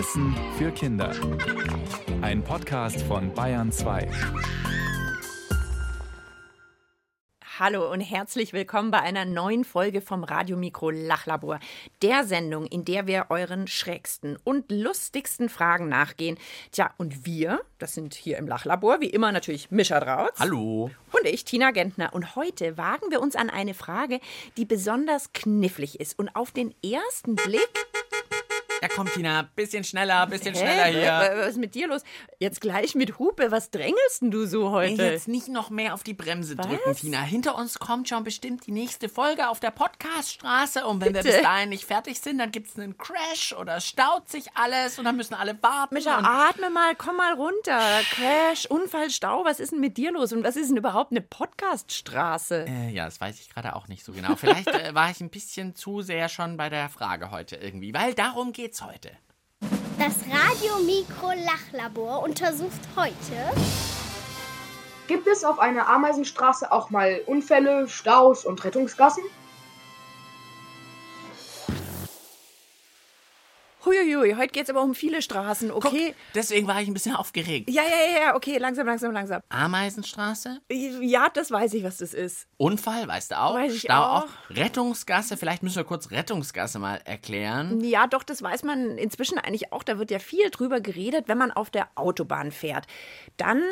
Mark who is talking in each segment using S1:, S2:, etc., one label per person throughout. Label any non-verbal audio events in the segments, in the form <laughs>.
S1: Wissen für Kinder. Ein Podcast von Bayern 2.
S2: Hallo und herzlich willkommen bei einer neuen Folge vom Radiomikro Lachlabor, der Sendung, in der wir euren schrägsten und lustigsten Fragen nachgehen. Tja, und wir, das sind hier im Lachlabor, wie immer natürlich Mischa Drautz.
S3: Hallo.
S2: Und ich, Tina Gentner. Und heute wagen wir uns an eine Frage, die besonders knifflig ist und auf den ersten Blick
S3: Ja, komm, Tina, bisschen schneller, bisschen
S2: Hä?
S3: schneller hier.
S2: Was ist mit dir los? Jetzt gleich mit Hupe. Was drängelst denn du so heute?
S3: Jetzt nicht noch mehr auf die Bremse drücken, Tina. Hinter uns kommt schon bestimmt die nächste Folge auf der Podcaststraße. Und wenn wir
S2: Bitte?
S3: bis dahin nicht fertig sind, dann gibt es einen Crash oder staut sich alles und dann müssen alle warten.
S2: Micha, atme mal, komm mal runter. Crash, Unfall, Stau, was ist denn mit dir los? Und was ist denn überhaupt eine Podcaststraße?
S3: äh, ja, das weiß ich gerade auch nicht so genau. Vielleicht äh, war ich ein bisschen zu sehr schon bei der Frage heute irgendwie, weil darum geht's heute.
S4: Das Radiomikro-Lachlabor untersucht heute
S5: Gibt es auf einer Ameisenstraße auch mal Unfälle, Staus und Rettungsgassen?
S2: Huiuiui, heute geht's aber um viele Straßen,
S3: Guck,
S2: okay?
S3: deswegen war ich ein bisschen aufgeregt.
S2: Ja, ja, ja, ja, okay, langsam, langsam, langsam.
S3: Ameisenstraße,
S2: Ja, das weiß ich, was das ist.
S3: Unfall, weißt du auch,
S2: Weiß ich
S3: Stau
S2: auch.
S3: auch, Rettungsgasse, vielleicht müssen wir kurz Rettungsgasse mal erklären.
S2: Ja, doch, das weiß man inzwischen eigentlich auch. Da wird ja viel drüber geredet, wenn man auf der Autobahn fährt. Dann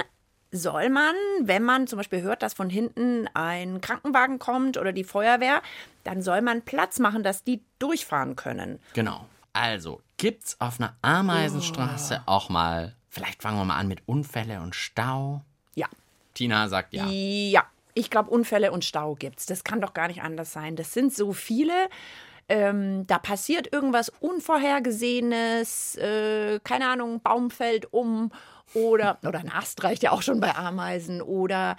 S2: soll man, wenn man zum Beispiel hört, dass von hinten ein Krankenwagen kommt oder die Feuerwehr, dann soll man Platz machen, dass die durchfahren können.
S3: Genau. Also, gibt's auf einer Ameisenstraße
S2: Oh.
S3: auch mal, vielleicht fangen wir mal an mit Unfälle und Stau.
S2: Ja.
S3: Tina sagt ja.
S2: Ja, ich glaube, Unfälle und Stau gibt's. Das kann doch gar nicht anders sein. Das sind so viele. Ähm, da passiert irgendwas Unvorhergesehenes, äh, keine Ahnung, Baum fällt um oder, oder ein Ast reicht ja auch schon bei Ameisen oder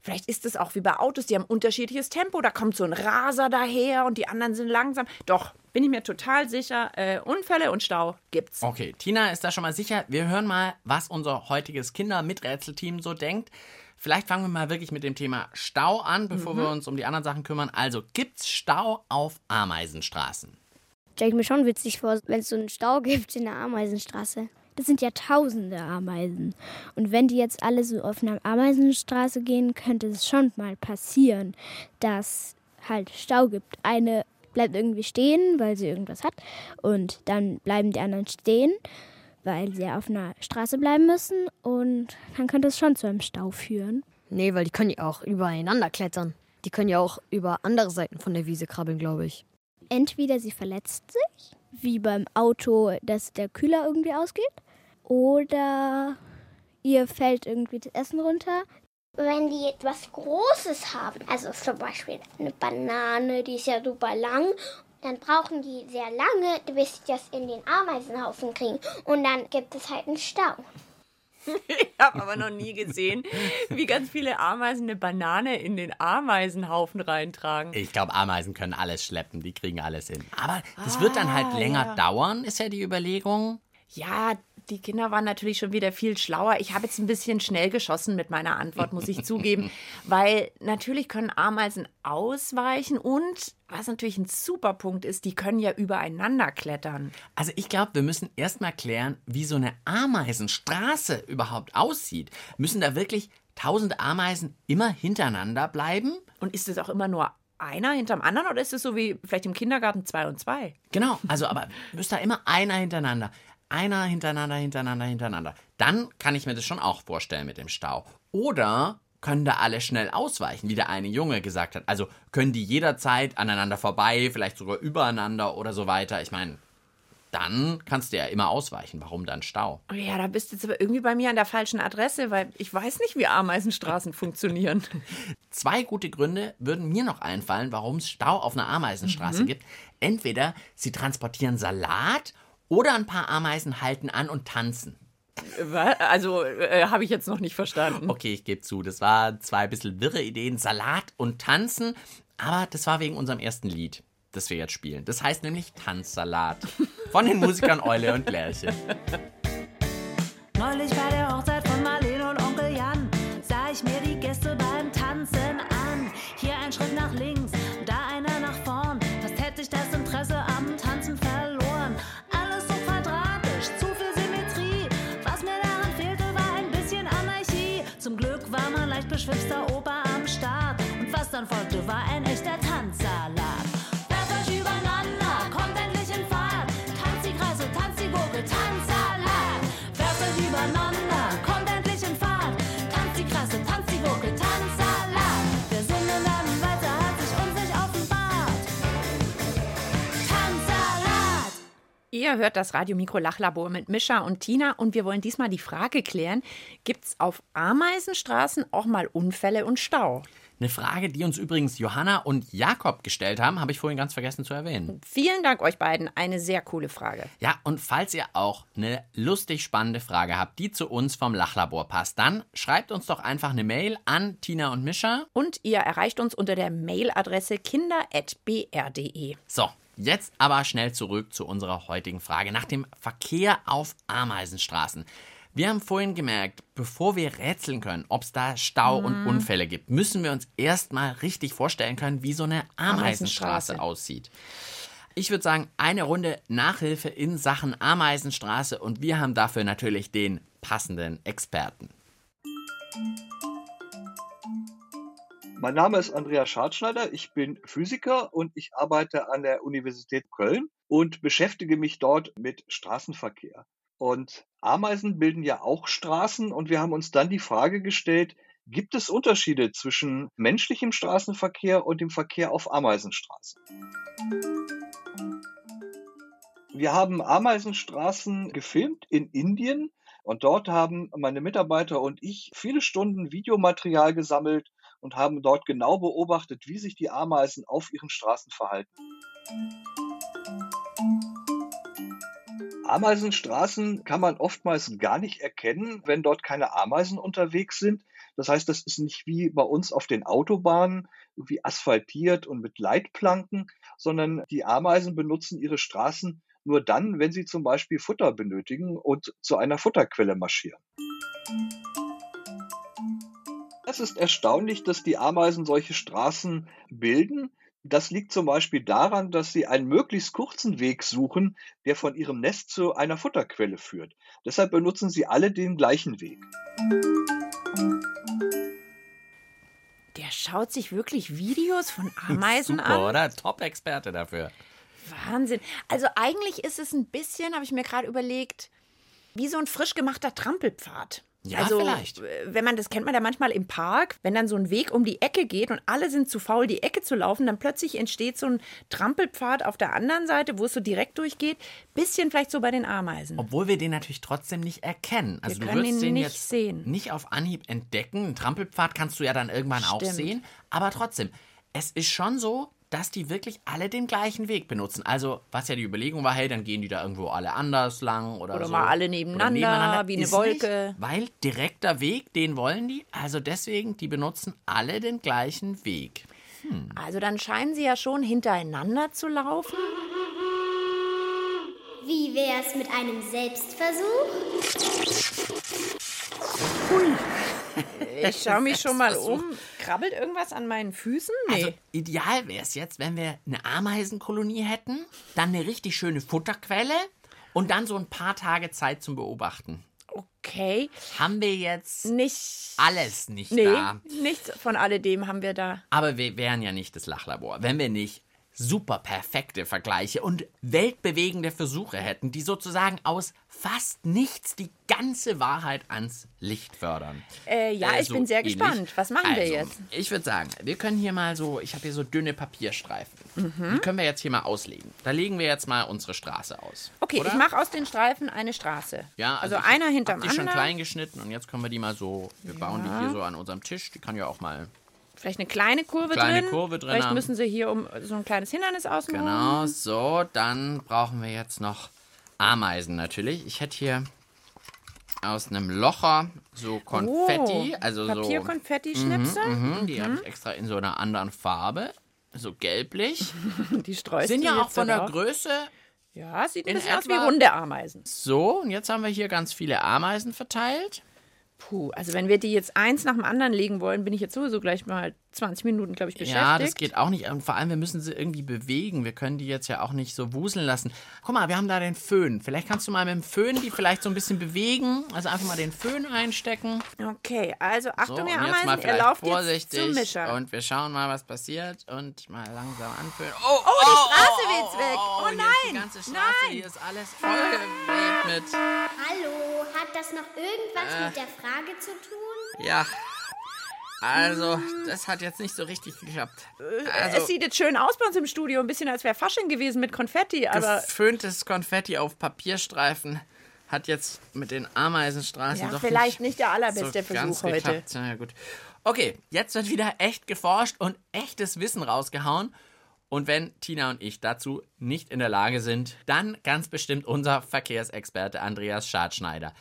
S2: vielleicht ist es auch wie bei Autos, die haben unterschiedliches Tempo, da kommt so ein Raser daher und die anderen sind langsam. Doch, bin ich mir total sicher, äh, Unfälle und Stau gibt's.
S3: Okay, Tina ist da schon mal sicher. Wir hören mal, was unser heutiges Kinder-Miträtselteam so denkt. Vielleicht fangen wir mal wirklich mit dem Thema Stau an, bevor
S2: Mhm.
S3: wir uns um die anderen Sachen kümmern. Also, gibt's Stau auf Ameisenstraßen?
S4: Stell ich mir schon witzig vor, wenn es so einen Stau gibt in der Ameisenstraße. Das sind ja tausende Ameisen. Und wenn die jetzt alle so auf einer Ameisenstraße gehen, könnte es schon mal passieren, dass halt Stau gibt. Eine bleibt irgendwie stehen, weil sie irgendwas hat. Und dann bleiben die anderen stehen, weil sie auf einer Straße bleiben müssen. Und dann könnte es schon zu einem Stau führen.
S6: Nee, weil die können ja auch übereinander klettern. Die können ja auch über andere Seiten von der Wiese krabbeln, glaube ich.
S4: entweder sie verletzt sich, wie beim Auto, dass der Kühler irgendwie ausgeht, oder ihr fällt irgendwie das Essen runter.
S7: Wenn die etwas Großes haben, also zum Beispiel eine Banane, die ist ja super lang, dann brauchen die sehr lange, bis sie das in den Ameisenhaufen kriegen. Und dann gibt es halt einen Stau. <laughs>
S2: Ich habe aber noch nie gesehen, wie ganz viele Ameisen eine Banane in den Ameisenhaufen reintragen.
S3: Ich glaube, Ameisen können alles schleppen, die kriegen alles hin. Aber das wird dann halt länger dauern, ist ja die Überlegung.
S2: Ja, die Kinder waren natürlich schon wieder viel schlauer. Ich habe jetzt ein bisschen schnell geschossen mit meiner Antwort, muss ich zugeben. <laughs> Weil natürlich können Ameisen ausweichen und was natürlich ein super Punkt ist, die können ja übereinander klettern.
S3: Also ich glaube, wir müssen erstmal klären, wie so eine Ameisenstraße überhaupt aussieht. Müssen da wirklich tausende Ameisen immer hintereinander bleiben?
S2: Und ist es auch immer nur einer hinterm anderen oder ist es so wie vielleicht im Kindergarten zwei und zwei?
S3: Genau, also aber müsste da immer einer hintereinander. Einer hintereinander, hintereinander, hintereinander. Dann kann ich mir das schon auch vorstellen mit dem Stau. Oder können da alle schnell ausweichen, wie der eine Junge gesagt hat. Also können die jederzeit aneinander vorbei, vielleicht sogar übereinander oder so weiter. Ich meine, dann kannst du ja immer ausweichen. Warum dann Stau?
S2: Oh ja, da bist du jetzt aber irgendwie bei mir an der falschen Adresse, weil ich weiß nicht, wie Ameisenstraßen <laughs> funktionieren.
S3: Zwei gute Gründe würden mir noch einfallen, warum es Stau auf einer Ameisenstraße gibt. Entweder sie transportieren Salat oder ein paar Ameisen halten an und tanzen.
S2: Also, äh, habe ich jetzt noch nicht verstanden.
S3: Okay, ich gebe zu, das waren zwei bisschen wirre Ideen, Salat und Tanzen, aber das war wegen unserem ersten Lied, das wir jetzt spielen. Das heißt nämlich Tanzsalat von den Musikern Eule und Lerche.
S8: Neulich bei der Hochzeit Dann folgte, war ein echter Tanzsalat. Werft euch übereinander, kommt endlich in Fahrt. Tanzt die Kreise, tanzt die Gurke, Tanzsalat. Werft euch übereinander, kommt endlich in Fahrt. Tanzt die Kreise, tanzt die Gurke, Tanzsalat. Der Sinn in deinem Weiter hat sich uns nicht offenbart. Tanzsalat.
S2: Ihr hört das Radio Mikro Lachlabor mit Mischa und Tina und wir wollen diesmal die Frage klären, gibt es auf Ameisenstraßen auch mal Unfälle und Stau?
S3: Eine Frage, die uns übrigens Johanna und Jakob gestellt haben, habe ich vorhin ganz vergessen zu erwähnen.
S2: Vielen Dank euch beiden, eine sehr coole Frage.
S3: Ja, und falls ihr auch eine lustig spannende Frage habt, die zu uns vom Lachlabor passt, dann schreibt uns doch einfach eine Mail an Tina und Mischa.
S2: Und ihr erreicht uns unter der Mailadresse kinder.br.de.
S3: So, jetzt aber schnell zurück zu unserer heutigen Frage nach dem Verkehr auf Ameisenstraßen. Wir haben vorhin gemerkt, bevor wir rätseln können, ob es da Stau und Unfälle gibt, müssen wir uns erstmal richtig vorstellen können, wie so eine Ameisenstraße
S2: Ameisenstraße.
S3: aussieht. Ich würde sagen, eine Runde Nachhilfe in Sachen Ameisenstraße und wir haben dafür natürlich den passenden Experten.
S9: Mein Name ist Andreas Schadschneider, ich bin Physiker und ich arbeite an der Universität Köln und beschäftige mich dort mit Straßenverkehr. Und Ameisen bilden ja auch Straßen und wir haben uns dann die Frage gestellt, gibt es Unterschiede zwischen menschlichem Straßenverkehr und dem Verkehr auf Ameisenstraßen? Wir haben Ameisenstraßen gefilmt in Indien und dort haben meine Mitarbeiter und ich viele Stunden Videomaterial gesammelt und haben dort genau beobachtet, wie sich die Ameisen auf ihren Straßen verhalten. Ameisenstraßen kann man oftmals gar nicht erkennen, wenn dort keine Ameisen unterwegs sind. Das heißt, das ist nicht wie bei uns auf den Autobahnen, irgendwie asphaltiert und mit Leitplanken, sondern die Ameisen benutzen ihre Straßen nur dann, wenn sie zum Beispiel Futter benötigen und zu einer Futterquelle marschieren. Es ist erstaunlich, dass die Ameisen solche Straßen bilden. Das liegt zum Beispiel daran, dass sie einen möglichst kurzen Weg suchen, der von ihrem Nest zu einer Futterquelle führt. Deshalb benutzen sie alle den gleichen Weg.
S2: Der schaut sich wirklich Videos von <laughs> Ameisen
S3: Super,
S2: an.
S3: oder? Top-Experte dafür.
S2: Wahnsinn. Also eigentlich ist es ein bisschen, habe ich mir gerade überlegt, wie so ein frisch gemachter Trampelpfad.
S3: Ja,
S2: also,
S3: vielleicht.
S2: Wenn man das kennt man ja manchmal im Park, wenn dann so ein Weg um die Ecke geht und alle sind zu faul, die Ecke zu laufen, dann plötzlich entsteht so ein Trampelpfad auf der anderen Seite, wo es so direkt durchgeht. Bisschen vielleicht so bei den Ameisen.
S3: Obwohl wir den natürlich trotzdem nicht erkennen. Also du
S2: können
S3: wirst
S2: ihn
S3: den
S2: nicht
S3: jetzt
S2: sehen.
S3: nicht auf Anhieb entdecken. Einen Trampelpfad kannst du ja dann irgendwann auch
S2: Stimmt.
S3: sehen. Aber trotzdem, es ist schon so, dass die wirklich alle den gleichen Weg benutzen. Also, was ja die Überlegung war, hey, dann gehen die da irgendwo alle anders lang oder,
S2: Oder
S3: so.
S2: mal alle
S3: Oder
S2: nebeneinander, wie eine
S3: Ist
S2: Wolke.
S3: Nicht, weil direkter Weg, den wollen die. Also deswegen, die benutzen alle den gleichen Weg.
S2: Also dann scheinen sie ja schon hintereinander zu laufen.
S7: Wie wär's mit einem Selbstversuch?
S2: Ich schaue mich schon mal um. Krabbelt irgendwas an meinen Füßen? Nee.
S3: Also ideal wäre es jetzt, wenn wir eine Ameisenkolonie hätten, dann eine richtig schöne Futterquelle und dann so ein paar Tage Zeit zum Beobachten.
S2: okay.
S3: Haben wir jetzt
S2: Nicht.
S3: alles nicht
S2: Nee,
S3: da.
S2: nichts von alledem haben wir da.
S3: Aber wir wären ja nicht das Lachlabor, wenn wir nicht super perfekte Vergleiche und weltbewegende Versuche hätten, die sozusagen aus fast nichts die ganze Wahrheit ans Licht fördern.
S2: Äh, ja,
S3: Äh,
S2: ich
S3: so
S2: bin sehr
S3: ähnlich.
S2: gespannt. Was machen wir
S3: Also,
S2: jetzt?
S3: Ich würde sagen, wir können hier mal so, ich habe hier so dünne Papierstreifen.
S2: Mhm.
S3: Die können wir jetzt hier mal auslegen. Da legen wir jetzt mal unsere Straße aus.
S2: Okay,
S3: oder?
S2: ich mache aus den Streifen eine Straße.
S3: Ja,
S2: also,
S3: ich
S2: einer hinterm
S3: die schon
S2: anderen.
S3: klein geschnitten und jetzt können wir die mal so, wir bauen die hier so an unserem Tisch. Die kann ja auch mal
S2: Vielleicht eine kleine Kurve
S3: Kleine
S2: drin.
S3: Kurve drin
S2: Vielleicht
S3: haben.
S2: müssen sie hier um so ein kleines Hindernis außen
S3: Genau, so, dann brauchen wir jetzt noch Ameisen natürlich. Ich hätte hier aus einem Locher so Konfetti,
S2: oh,
S3: also so.
S2: Papierkonfetti-Schnipsel.
S3: Mhm, die habe ich extra in so einer anderen Farbe, so gelblich. <laughs>
S2: Die streust
S3: Sind ja auch von der
S2: drauf.
S3: Größe
S2: Ja, sieht ein
S3: in
S2: bisschen aus wie runde Ameisen.
S3: so. Und jetzt haben wir hier ganz viele Ameisen verteilt.
S2: Puh, also wenn wir die jetzt eins nach dem anderen legen wollen, bin ich jetzt sowieso gleich mal 20 Minuten, glaube ich, beschäftigt.
S3: Ja, das geht auch nicht. Und vor allem, wir müssen sie irgendwie bewegen. Wir können die jetzt ja auch nicht so wuseln lassen. Guck mal, wir haben da den Föhn. Vielleicht kannst du mal mit dem Föhn die vielleicht so ein bisschen bewegen. Also einfach mal den Föhn einstecken.
S2: Okay, also Achtung,
S3: so,
S2: ihr
S3: jetzt mal
S2: Ameisen,
S3: vielleicht
S2: lauft
S3: vorsichtig.
S2: jetzt zum Mischer.
S3: Und wir schauen mal, was passiert. Und mal langsam anfühlen. Oh,
S2: Oh, die Straße weht's weg. Oh,
S3: hier ist die
S2: nein,
S3: ganze Straße.
S2: nein.
S3: Hier ist alles vollgewebt mit...
S7: Hallo, hat das noch irgendwas mit der Frage zu tun?
S3: Ja. Also, das hat jetzt nicht so richtig geklappt.
S2: es
S3: Also,
S2: sieht jetzt schön aus bei uns im Studio, ein bisschen als wäre Fasching gewesen mit Konfetti, aber
S3: geföhntes Konfetti auf Papierstreifen hat jetzt mit den Ameisenstraßen
S2: ja,
S3: doch
S2: vielleicht
S3: nicht
S2: nicht der allerbeste
S3: so ganz
S2: Versuch heute.
S3: geklappt. Ja, gut. Okay, jetzt wird wieder echt geforscht und echtes Wissen rausgehauen. Und wenn Tina und ich dazu nicht in der Lage sind, dann ganz bestimmt unser Verkehrsexperte Andreas Schadschneider.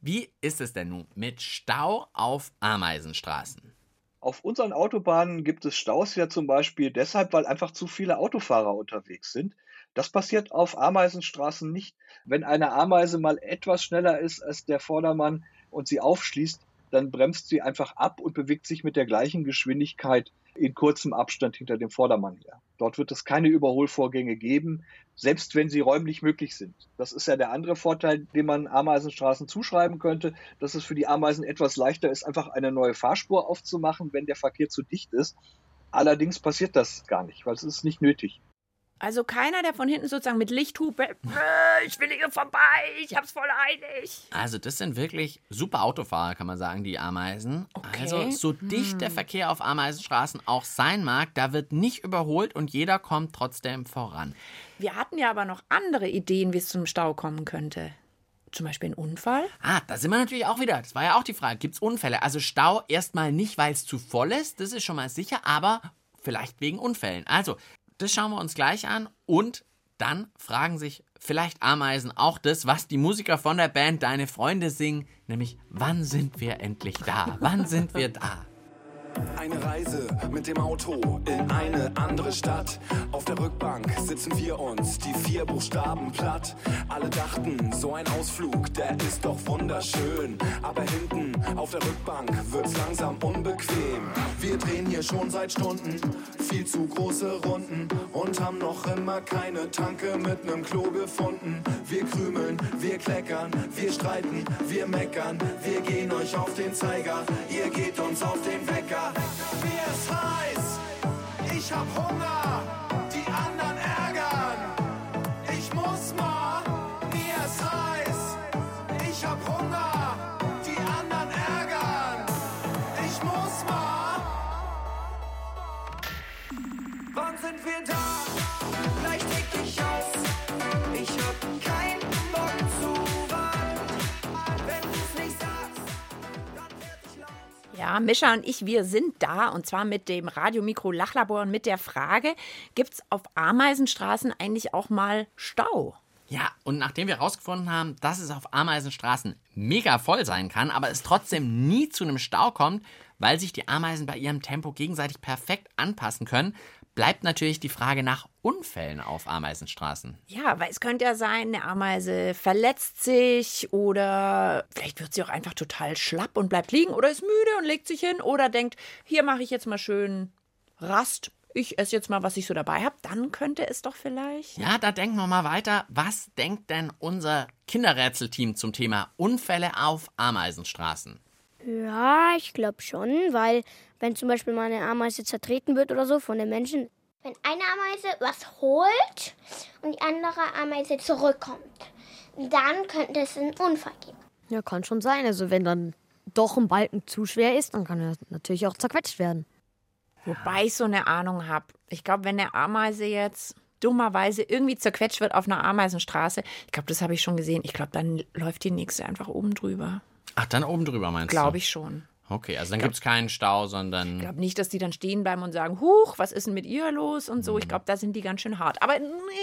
S3: Wie ist es denn nun mit Stau auf Ameisenstraßen?
S9: Auf unseren Autobahnen gibt es Staus ja zum Beispiel deshalb, weil einfach zu viele Autofahrer unterwegs sind. Das passiert auf Ameisenstraßen nicht. Wenn eine Ameise mal etwas schneller ist als der Vordermann und sie aufschließt, dann bremst sie einfach ab und bewegt sich mit der gleichen Geschwindigkeit in kurzem Abstand hinter dem Vordermann her. Dort wird es keine Überholvorgänge geben, selbst wenn sie räumlich möglich sind. Das ist ja der andere Vorteil, den man Ameisenstraßen zuschreiben könnte, dass es für die Ameisen etwas leichter ist, einfach eine neue Fahrspur aufzumachen, wenn der Verkehr zu dicht ist. Allerdings passiert das gar nicht, weil es ist nicht nötig.
S2: Also keiner, der von hinten sozusagen mit Lichthupe, "Äh, ich will hier vorbei, ich hab's voll eilig.
S3: Also, das sind wirklich super Autofahrer, kann man sagen, die Ameisen.
S2: Okay.
S3: Also, so dicht der Verkehr auf Ameisenstraßen auch sein mag, da wird nicht überholt und jeder kommt trotzdem voran.
S2: Wir hatten ja aber noch andere Ideen, wie es zum Stau kommen könnte. Zum Beispiel ein Unfall?
S3: Ah, da sind wir natürlich auch wieder. Das war ja auch die Frage. Gibt es Unfälle? Also Stau erstmal nicht, weil es zu voll ist, das ist schon mal sicher, aber vielleicht wegen Unfällen. Also, das schauen wir uns gleich an und dann fragen sich vielleicht Ameisen auch das, was die Musiker von der Band Deine Freunde singen, nämlich wann sind wir endlich da? Wann sind wir da?
S10: Eine Reise mit dem Auto in eine andere Stadt. Auf der Rückbank sitzen wir uns, die vier Buchstaben platt. Alle dachten, so ein Ausflug, der ist doch wunderschön. Aber hinten auf der Rückbank wird's langsam unbequem. Wir drehen hier schon seit Stunden viel zu große Runden und haben noch immer keine Tanke mit nem Klo gefunden. Wir krümeln, wir kleckern, wir streiten, wir meckern, wir gehen euch auf den Zeiger, ihr geht uns auf den Wecker. Mir ist heiß, ich hab Hunger, sind wir da? Gleich tick ich aus. Ich hab keinen Bock zu warten. Wenn du's nicht sagst, dann werd ich laut.
S2: Ja, Mischa und ich, wir sind da und zwar mit dem Radiomikro Lachlabor und mit der Frage, gibt's auf Ameisenstraßen eigentlich auch mal Stau?
S3: Ja, und nachdem wir herausgefunden haben, dass es auf Ameisenstraßen mega voll sein kann, aber es trotzdem nie zu einem Stau kommt, weil sich die Ameisen bei ihrem Tempo gegenseitig perfekt anpassen können, bleibt natürlich die Frage nach Unfällen auf Ameisenstraßen.
S2: Ja, weil es könnte ja sein, eine Ameise verletzt sich oder vielleicht wird sie auch einfach total schlapp und bleibt liegen oder ist müde und legt sich hin oder denkt, hier mache ich jetzt mal schön Rast. Ich esse jetzt mal, was ich so dabei habe. Dann könnte es doch vielleicht.
S3: Ja, da denken wir mal weiter. Was denkt denn unser Kinderrätselteam zum Thema Unfälle auf Ameisenstraßen?
S11: Ja, ich glaube schon, weil wenn zum Beispiel mal eine Ameise zertreten wird oder so von den Menschen,
S7: Wenn eine Ameise was holt und die andere Ameise zurückkommt, dann könnte es einen Unfall geben.
S6: Ja, kann schon sein. Also wenn dann doch ein Balken zu schwer ist, dann kann er natürlich auch zerquetscht werden.
S2: Wobei ich so eine Ahnung habe. Ich glaube, wenn eine Ameise jetzt dummerweise irgendwie zerquetscht wird auf einer Ameisenstraße, ich glaube, das habe ich schon gesehen. Ich glaube, dann läuft die nächste einfach oben drüber.
S3: Ach, dann oben drüber meinst du?
S2: Glaube ich schon.
S3: Okay, also dann gibt es keinen Stau, sondern.
S2: Ich glaube nicht, dass die dann stehen bleiben und sagen, Huch, was ist denn mit ihr los und so. Ich glaube, da sind die ganz schön hart. Aber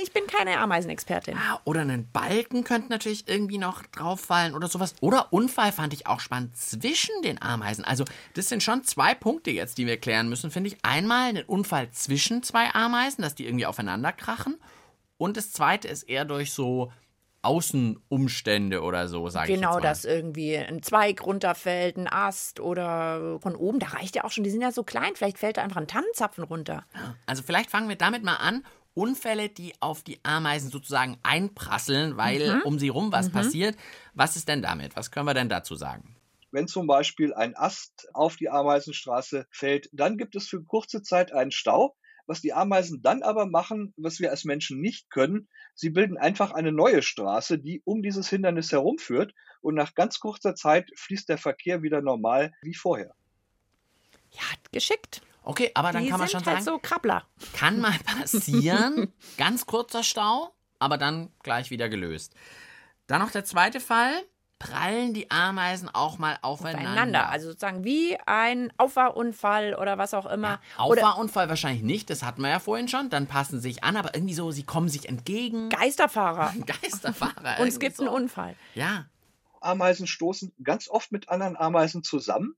S2: ich bin keine Ameisenexpertin.
S3: Ah, Oder einen Balken könnte natürlich irgendwie noch drauffallen oder sowas. Oder Unfall fand ich auch spannend zwischen den Ameisen. Also, das sind schon zwei Punkte jetzt, die wir klären müssen, finde ich. Einmal einen Unfall zwischen zwei Ameisen, dass die irgendwie aufeinander krachen. Und das zweite ist eher durch so Außenumstände oder so, sage ich
S2: Genau,
S3: jetzt mal.
S2: dass irgendwie ein Zweig runterfällt, ein Ast oder von oben. Da reicht ja auch schon, die sind ja so klein. Vielleicht fällt da einfach ein Tannenzapfen runter.
S3: Also vielleicht fangen wir damit mal an. Unfälle, die auf die Ameisen sozusagen einprasseln, weil
S2: Mhm.
S3: um sie rum was passiert. Was ist denn damit? Was können wir denn dazu sagen?
S9: Wenn zum Beispiel ein Ast auf die Ameisenstraße fällt, dann gibt es für kurze Zeit einen Stau. Was die Ameisen dann aber machen, was wir als Menschen nicht können, sie bilden einfach eine neue Straße, die um dieses Hindernis herumführt und nach ganz kurzer Zeit fließt der Verkehr wieder normal wie vorher.
S2: Ja, geschickt.
S3: Okay, aber dann
S2: die
S3: kann man
S2: sind
S3: schon
S2: halt
S3: sagen,
S2: so Krabbler.
S3: kann mal <laughs> passieren. Ganz kurzer Stau, aber dann gleich wieder gelöst. Dann noch der zweite Fall. Prallen die Ameisen auch mal aufeinander?
S2: Aufeinander. Also sozusagen wie ein Auffahrunfall oder was auch immer. oder
S3: Auffahrunfall wahrscheinlich nicht, das hatten wir ja vorhin schon. Dann passen sie sich an, aber irgendwie so, sie kommen sich entgegen.
S2: Geisterfahrer. <laughs>
S3: Geisterfahrer.
S2: Und es gibt
S3: so.
S2: einen Unfall.
S3: Ja,
S9: Ameisen stoßen ganz oft mit anderen Ameisen zusammen.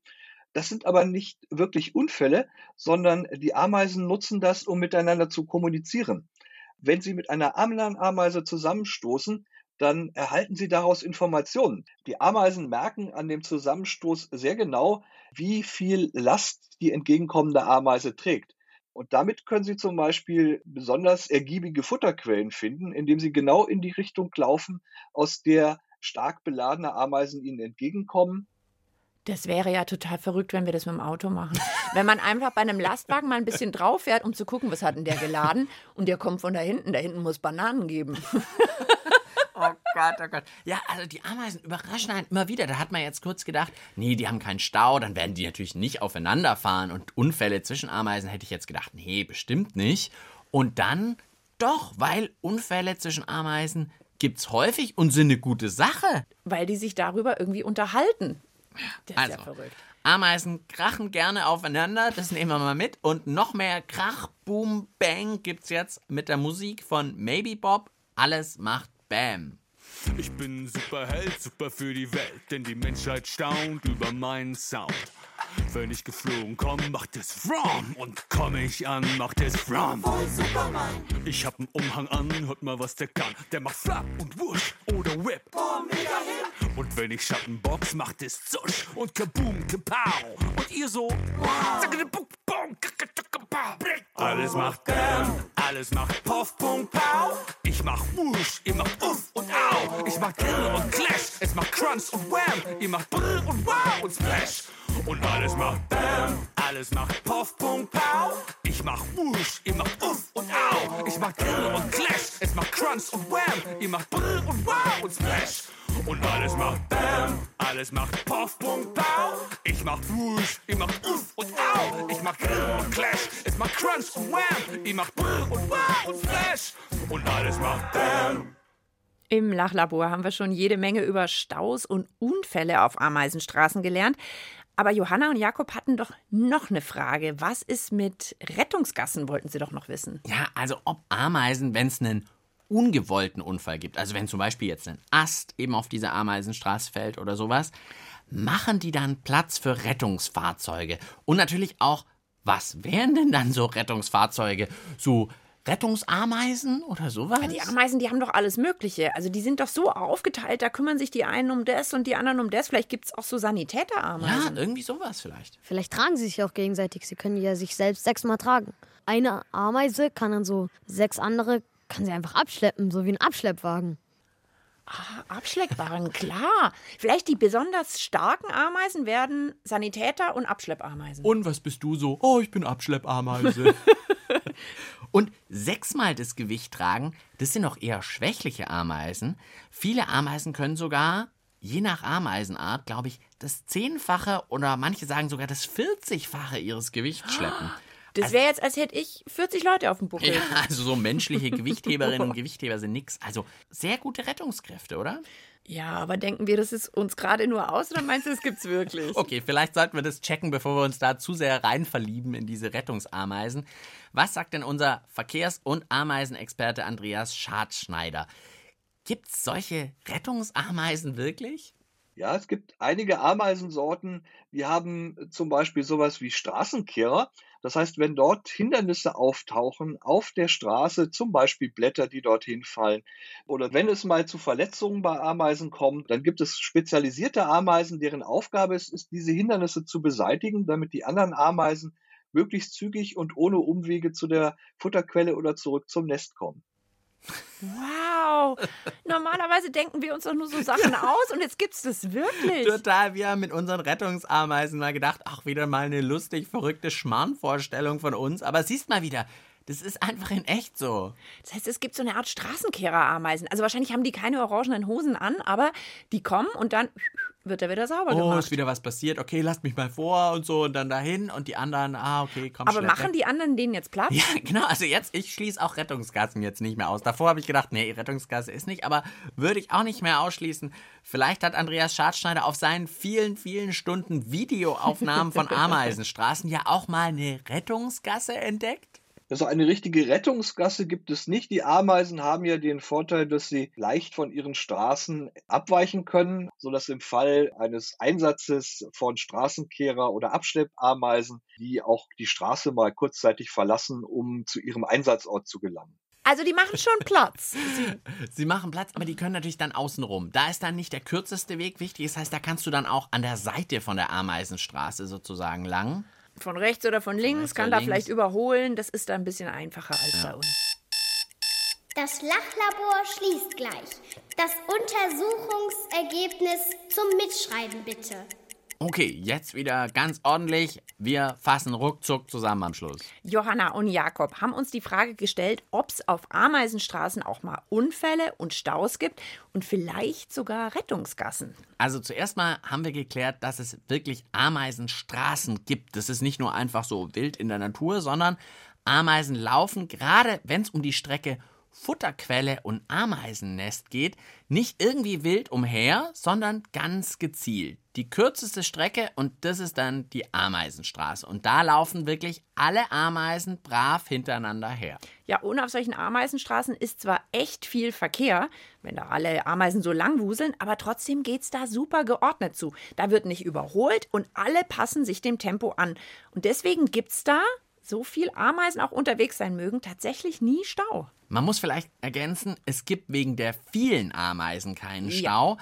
S9: Das sind aber nicht wirklich Unfälle, sondern die Ameisen nutzen das, um miteinander zu kommunizieren. Wenn sie mit einer anderen Ameise zusammenstoßen, dann erhalten sie daraus Informationen. Die Ameisen merken an dem Zusammenstoß sehr genau, wie viel Last die entgegenkommende Ameise trägt. Und damit können sie zum Beispiel besonders ergiebige Futterquellen finden, indem sie genau in die Richtung laufen, aus der stark beladene Ameisen ihnen entgegenkommen.
S2: Das wäre ja total verrückt, wenn wir das mit dem Auto machen. Wenn man einfach bei einem Lastwagen mal ein bisschen drauf fährt, um zu gucken, was hat denn der geladen und der kommt von da hinten. Da hinten muss Bananen geben. <laughs>
S3: Oh Gott, oh Gott. Ja, also die Ameisen überraschen einen immer wieder. Da hat man jetzt kurz gedacht, nee, die haben keinen Stau, dann werden die natürlich nicht aufeinander fahren und Unfälle zwischen Ameisen hätte ich jetzt gedacht, nee, bestimmt nicht. Und dann doch, weil Unfälle zwischen Ameisen gibt's häufig und sind eine gute Sache.
S2: Weil die sich darüber irgendwie unterhalten. Das ist
S3: Also,
S2: ja verrückt.
S3: Ameisen krachen gerne aufeinander, das nehmen wir mal mit. Und noch mehr Krach, Boom, Bang gibt's jetzt mit der Musik von Maybe Bob. Alles macht Bam.
S12: Ich bin Superheld, super für die Welt, denn die Menschheit staunt über meinen Sound. Wenn ich geflogen komm, macht es Vroom und komm ich an, macht es Vroom. Ich hab einen Umhang an, hört mal, was der kann. Der macht Flap und Wusch oder Whip. Und wenn ich Schattenbox, macht es Zusch und Kaboom, Kapow. Und ihr so, alles macht Bam, alles macht Puff, Pum, Pow. Ich mach Wusch, ihr macht Uff und Au. Ich mach Grill und Clash, es macht Crunch und Wham. Ihr macht Brr und Wow und Splash. Und alles macht Bam, alles macht Puff, Pum, Pow. Ich mach Wusch, ihr macht Uff und Au. Ich mach Grill und Clash, es macht Crunch und Wham. Ihr macht Brr und Wow und Splash. Und alles macht Bam, alles macht Puff, Pum, Pow. Ich mach Wusch, ihr macht Uff und Au. Ich mach Grill und Clash, es macht Crunch und Wham. Ihr macht Brr und Wow und Splash. Und alles macht Bam.
S2: Im Lachlabor haben wir schon jede Menge über Staus und Unfälle auf Ameisenstraßen gelernt. Aber Johanna und Jakob hatten doch noch eine Frage. Was ist mit Rettungsgassen, wollten sie doch noch wissen.
S3: Ja, also ob Ameisen, wenn es einen ungewollten Unfall gibt, also wenn zum Beispiel jetzt ein Ast eben auf diese Ameisenstraße fällt oder sowas, machen die dann Platz für Rettungsfahrzeuge? Und natürlich auch, was wären denn dann so Rettungsfahrzeuge? So Rettungsameisen oder sowas?
S2: Die Ameisen, die haben doch alles Mögliche. Also die sind doch so aufgeteilt, da kümmern sich die einen um das und die anderen um das. Vielleicht gibt es auch so
S3: ja,
S2: Sanitäterameisen.
S3: irgendwie sowas vielleicht.
S6: Vielleicht tragen sie sich auch gegenseitig. Sie können ja sich selbst sechsmal tragen. Eine Ameise kann dann so sechs andere, kann sie einfach abschleppen, so wie ein Abschleppwagen.
S2: Abschleppwagen, <laughs> klar. Vielleicht die besonders starken Ameisen werden Sanitäter und Abschleppameisen.
S3: Und was bist du so? Oh, ich bin Abschleppameise. <laughs> Und sechsmal das Gewicht tragen, das sind auch eher schwächliche Ameisen. Viele Ameisen können sogar, je nach Ameisenart, glaube ich, das Zehnfache oder manche sagen sogar das 40-fache ihres Gewichts schleppen.
S2: Das wäre jetzt, als hätte ich 40 Leute auf dem Buckel.
S3: Ja, also so menschliche <laughs> Gewichtheberinnen und Gewichtheber sind nix. Also sehr gute Rettungskräfte, oder?
S2: Ja, aber denken wir, das ist uns gerade nur aus oder meinst du, das gibt's wirklich? <laughs>
S3: Okay, vielleicht sollten wir das checken, bevor wir uns da zu sehr rein verlieben in diese Rettungsameisen. Was sagt denn unser Verkehrs- und Ameisenexperte Andreas Schadschneider? Gibt's solche Rettungsameisen wirklich?
S9: Ja, es gibt einige Ameisensorten, die haben zum Beispiel sowas wie Straßenkehrer. Das heißt, wenn dort Hindernisse auftauchen auf der Straße, zum Beispiel Blätter, die dorthin fallen, oder wenn es mal zu Verletzungen bei Ameisen kommt, dann gibt es spezialisierte Ameisen, deren Aufgabe es ist, diese Hindernisse zu beseitigen, damit die anderen Ameisen möglichst zügig und ohne Umwege zu der Futterquelle oder zurück zum Nest kommen.
S2: Wow. Normalerweise denken wir uns doch nur so Sachen aus und jetzt gibt's das wirklich.
S3: Total, wir haben mit unseren Rettungsameisen mal gedacht, ach, wieder mal eine lustig verrückte Schmarrnvorstellung von uns. Aber siehst mal wieder, das ist einfach in echt so.
S2: Das heißt, es gibt so eine Art Straßenkehrerameisen. Also wahrscheinlich haben die keine orangenen Hosen an, aber die kommen und dann wird er wieder sauber
S3: Oh,
S2: gemacht.
S3: ist wieder was passiert. Okay, lasst mich mal vor und so und dann dahin und die anderen, ah, okay, komm
S2: aber
S3: schleppe.
S2: machen die anderen denen jetzt Platz?
S3: Ja, <laughs> genau. Also jetzt, ich schließe auch Rettungsgassen jetzt nicht mehr aus. Davor habe ich gedacht, nee, Rettungsgasse ist nicht, aber würde ich auch nicht mehr ausschließen. Vielleicht hat Andreas Schadschneider auf seinen vielen, vielen Stunden Videoaufnahmen von <laughs> Ameisenstraßen ja auch mal eine Rettungsgasse entdeckt.
S9: Also eine richtige Rettungsgasse gibt es nicht. Die Ameisen haben ja den Vorteil, dass sie leicht von ihren Straßen abweichen können, sodass im Fall eines Einsatzes von Straßenkehrer oder Abschleppameisen die auch die Straße mal kurzzeitig verlassen, um zu ihrem Einsatzort zu gelangen.
S2: Also die machen schon Platz. <laughs>
S3: Sie machen Platz, aber die können natürlich dann außenrum. Da ist dann nicht der kürzeste Weg wichtig. Das heißt, da kannst du dann auch an der Seite von der Ameisenstraße sozusagen lang.
S2: Von rechts oder von links, kann da vielleicht
S3: links.
S2: überholen. Das ist da ein bisschen einfacher als bei uns.
S7: Das Lachlabor schließt gleich. Das Untersuchungsergebnis zum Mitschreiben bitte.
S3: Okay, jetzt wieder ganz ordentlich. Wir fassen ruckzuck zusammen am Schluss.
S2: Johanna und Jakob haben uns die Frage gestellt, ob es auf Ameisenstraßen auch mal Unfälle und Staus gibt und vielleicht sogar Rettungsgassen.
S3: Also zuerst mal haben wir geklärt, dass es wirklich Ameisenstraßen gibt. Das ist nicht nur einfach so wild in der Natur, sondern Ameisen laufen, gerade wenn es um die Strecke Futterquelle und Ameisennest geht, nicht irgendwie wild umher, sondern ganz gezielt. Die kürzeste Strecke und das ist dann die Ameisenstraße. Und da laufen wirklich alle Ameisen brav hintereinander her.
S2: Ja, und auf solchen Ameisenstraßen ist zwar echt viel Verkehr, wenn da alle Ameisen so lang wuseln, aber trotzdem geht's da super geordnet zu. Da wird nicht überholt und alle passen sich dem Tempo an. Und deswegen gibt's da, so viel Ameisen auch unterwegs sein mögen, tatsächlich nie Stau.
S3: Man muss vielleicht ergänzen, es gibt wegen der vielen Ameisen keinen
S2: Ja.
S3: Stau.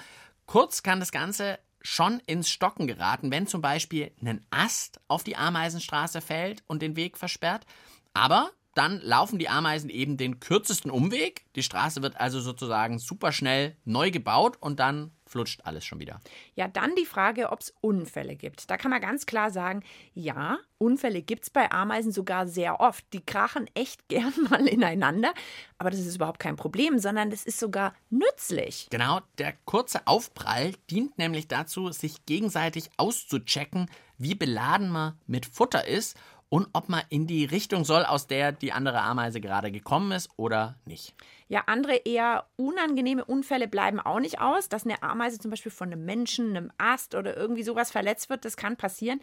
S3: Kurz kann das Ganze schon ins Stocken geraten, wenn zum Beispiel ein Ast auf die Ameisenstraße fällt und den Weg versperrt. Aber dann laufen die Ameisen eben den kürzesten Umweg. Die Straße wird also sozusagen super schnell neu gebaut und dann flutscht alles schon wieder.
S2: Ja, dann die Frage, ob es Unfälle gibt. Da kann man ganz klar sagen, ja, Unfälle gibt es bei Ameisen sogar sehr oft. Die krachen echt <laughs> gern mal ineinander, aber das ist überhaupt kein Problem, sondern das ist sogar nützlich.
S3: Genau, der kurze Aufprall dient nämlich dazu, sich gegenseitig auszuchecken, wie beladen man mit Futter ist und ob man in die Richtung soll, aus der die andere Ameise gerade gekommen ist oder nicht.
S2: Ja, andere eher unangenehme Unfälle bleiben auch nicht aus. Dass eine Ameise zum Beispiel von einem Menschen, einem Ast oder irgendwie sowas verletzt wird, das kann passieren.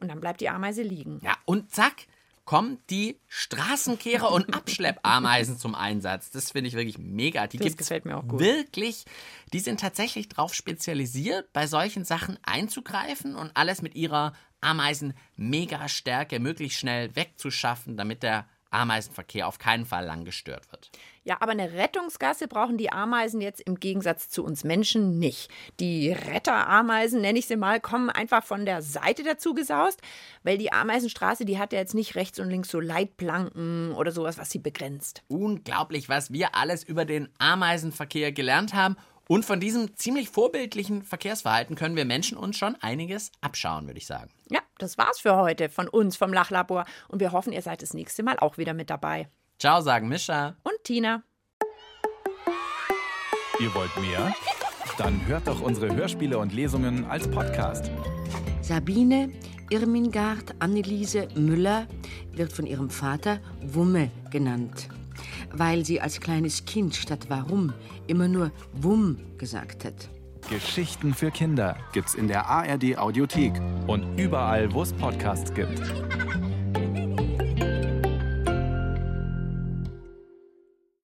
S2: Und dann bleibt die Ameise liegen.
S3: Ja, und zack, kommen die Straßenkehrer und Abschleppameisen zum Einsatz. Das finde ich wirklich mega. Die
S2: Das gefällt mir auch gut.
S3: Wirklich, die sind tatsächlich darauf spezialisiert, bei solchen Sachen einzugreifen und alles mit ihrer Ameisen-Mega-Stärke möglichst schnell wegzuschaffen, damit der Ameisenverkehr auf keinen Fall lang gestört wird.
S2: Ja, aber eine Rettungsgasse brauchen die Ameisen jetzt im Gegensatz zu uns Menschen nicht. Die Retterameisen, nenne ich sie mal, kommen einfach von der Seite dazu gesaust, weil die Ameisenstraße, die hat ja jetzt nicht rechts und links so Leitplanken oder sowas, was sie begrenzt.
S3: Unglaublich, was wir alles über den Ameisenverkehr gelernt haben. Und von diesem ziemlich vorbildlichen Verkehrsverhalten können wir Menschen uns schon einiges abschauen, würde ich sagen.
S2: Ja, das war's für heute von uns vom Lachlabor und wir hoffen, ihr seid das nächste Mal auch wieder mit dabei.
S3: Ciao, sagen Mischa.
S2: Und Tina.
S1: Ihr wollt mehr? Dann hört doch unsere Hörspiele und Lesungen als Podcast.
S13: Sabine Irmingard Anneliese Müller wird von ihrem Vater Wumme genannt, weil sie als kleines Kind statt Warum immer nur Wumm gesagt hat.
S1: Geschichten für Kinder gibt's in der ARD Audiothek und überall, wo es Podcasts gibt.